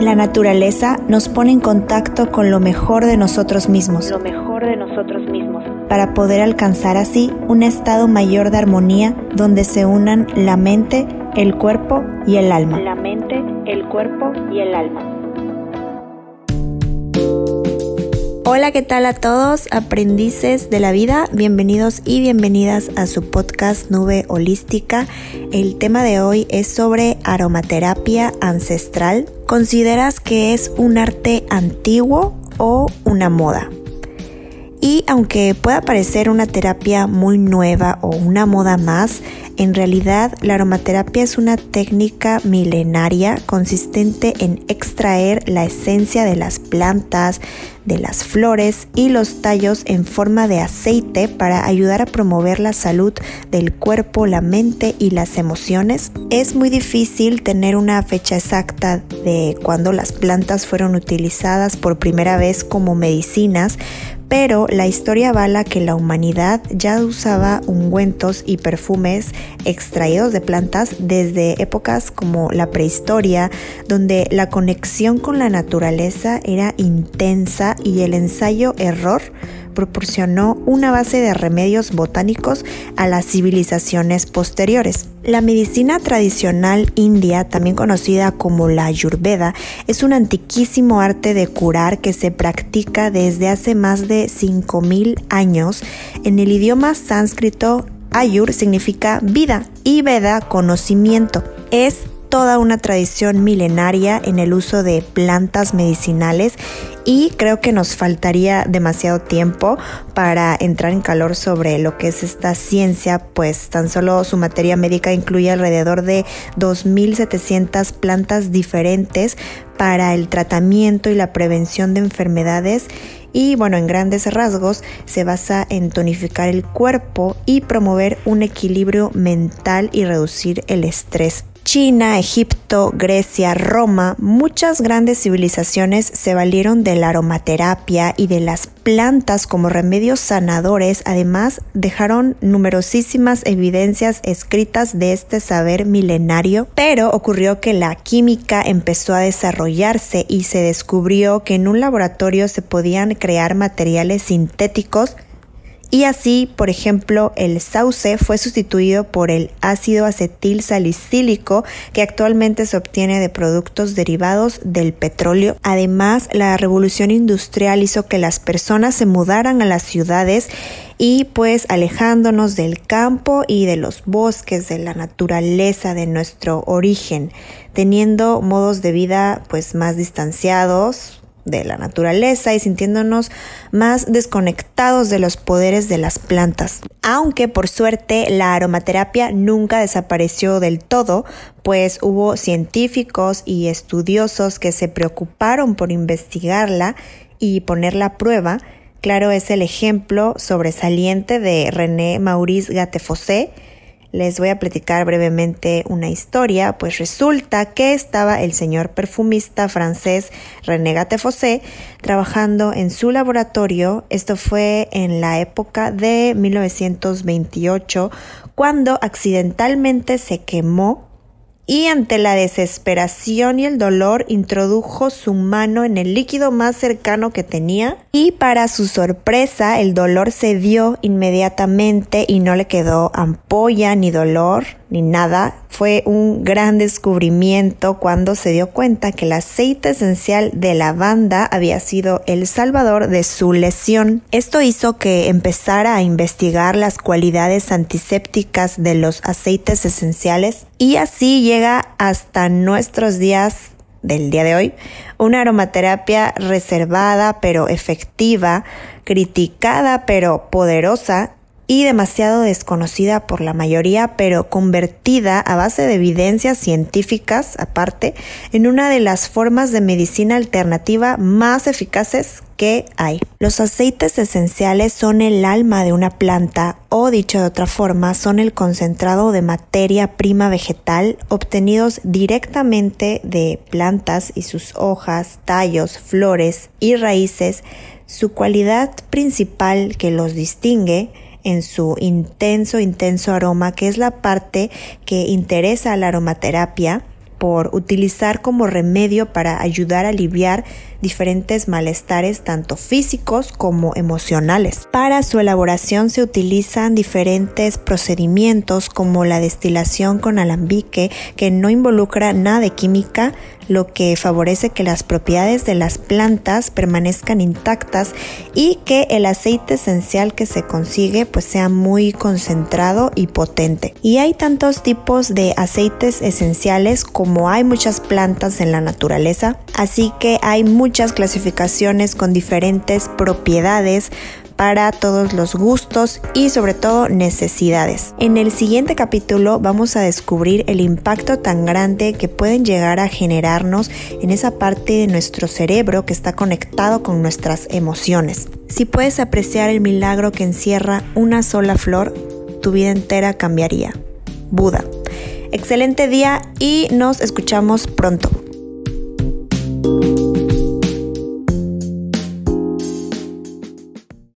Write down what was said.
La naturaleza nos pone en contacto con lo mejor de nosotros mismos. Lo mejor de nosotros mismos. Para poder alcanzar así un estado mayor de armonía donde se unan la mente, el cuerpo y el alma. La mente, el cuerpo y el alma. Hola, ¿qué tal a todos? Aprendices de la vida, bienvenidos y bienvenidas a su podcast Nube Holística. El tema de hoy es sobre aromaterapia ancestral. ¿Consideras que es un arte antiguo o una moda? Y aunque pueda parecer una terapia muy nueva o una moda más, en realidad la aromaterapia es una técnica milenaria consistente en extraer la esencia de las plantas, de las flores y los tallos en forma de aceite para ayudar a promover la salud del cuerpo, la mente y las emociones. Es muy difícil tener una fecha exacta de cuando las plantas fueron utilizadas por primera vez como medicinas, pero la historia avala que la humanidad ya usaba ungüentos y perfumes extraídos de plantas desde épocas como la prehistoria, donde la conexión con la naturaleza era intensa y el ensayo-error proporcionó una base de remedios botánicos a las civilizaciones posteriores. La medicina tradicional india, también conocida como la ayurveda, es un antiquísimo arte de curar que se practica desde hace más de 5.000 años. En el idioma sánscrito, ayur significa vida y veda conocimiento. Es toda una tradición milenaria en el uso de plantas medicinales y creo que nos faltaría demasiado tiempo para entrar en calor sobre lo que es esta ciencia, pues tan solo su materia médica incluye alrededor de 2.700 plantas diferentes para el tratamiento y la prevención de enfermedades y bueno, en grandes rasgos se basa en tonificar el cuerpo y promover un equilibrio mental y reducir el estrés. China, Egipto, Grecia, Roma, muchas grandes civilizaciones se valieron de la aromaterapia y de las plantas como remedios sanadores. Además, dejaron numerosísimas evidencias escritas de este saber milenario, pero ocurrió que la química empezó a desarrollarse y se descubrió que en un laboratorio se podían crear materiales sintéticos y así, por ejemplo, el sauce fue sustituido por el ácido acetil salicílico que actualmente se obtiene de productos derivados del petróleo. Además, la revolución industrial hizo que las personas se mudaran a las ciudades y pues alejándonos del campo y de los bosques, de la naturaleza, de nuestro origen, teniendo modos de vida pues más distanciados, de la naturaleza y sintiéndonos más desconectados de los poderes de las plantas. Aunque por suerte la aromaterapia nunca desapareció del todo, pues hubo científicos y estudiosos que se preocuparon por investigarla y ponerla a prueba. Claro es el ejemplo sobresaliente de René Maurice Gattefossé, les voy a platicar brevemente una historia, pues resulta que estaba el señor perfumista francés René Gattefossé trabajando en su laboratorio, esto fue en la época de 1928, cuando accidentalmente se quemó y ante la desesperación y el dolor introdujo su mano en el líquido más cercano que tenía y para su sorpresa el dolor se dio inmediatamente y no le quedó ampolla ni dolor ni nada. Fue un gran descubrimiento cuando se dio cuenta que el aceite esencial de lavanda había sido el salvador de su lesión. Esto hizo que empezara a investigar las cualidades antisépticas de los aceites esenciales y así llega hasta nuestros días del día de hoy, una aromaterapia reservada pero efectiva, criticada pero poderosa y demasiado desconocida por la mayoría, pero convertida a base de evidencias científicas, aparte, en una de las formas de medicina alternativa más eficaces que hay. Los aceites esenciales son el alma de una planta o dicho de otra forma son el concentrado de materia prima vegetal obtenidos directamente de plantas y sus hojas, tallos, flores y raíces. Su cualidad principal que los distingue en su intenso, intenso aroma, que es la parte que interesa a la aromaterapia, por utilizar como remedio para ayudar a aliviar diferentes malestares tanto físicos como emocionales. Para su elaboración se utilizan diferentes procedimientos como la destilación con alambique que no involucra nada de química, lo que favorece que las propiedades de las plantas permanezcan intactas y que el aceite esencial que se consigue pues sea muy concentrado y potente. Y hay tantos tipos de aceites esenciales como hay muchas plantas en la naturaleza, así que hay muchas clasificaciones con diferentes propiedades para todos los gustos y sobre todo necesidades. En el siguiente capítulo vamos a descubrir el impacto tan grande que pueden llegar a generarnos en esa parte de nuestro cerebro que está conectado con nuestras emociones. Si puedes apreciar el milagro que encierra una sola flor, tu vida entera cambiaría. Buda. Excelente día y nos escuchamos pronto.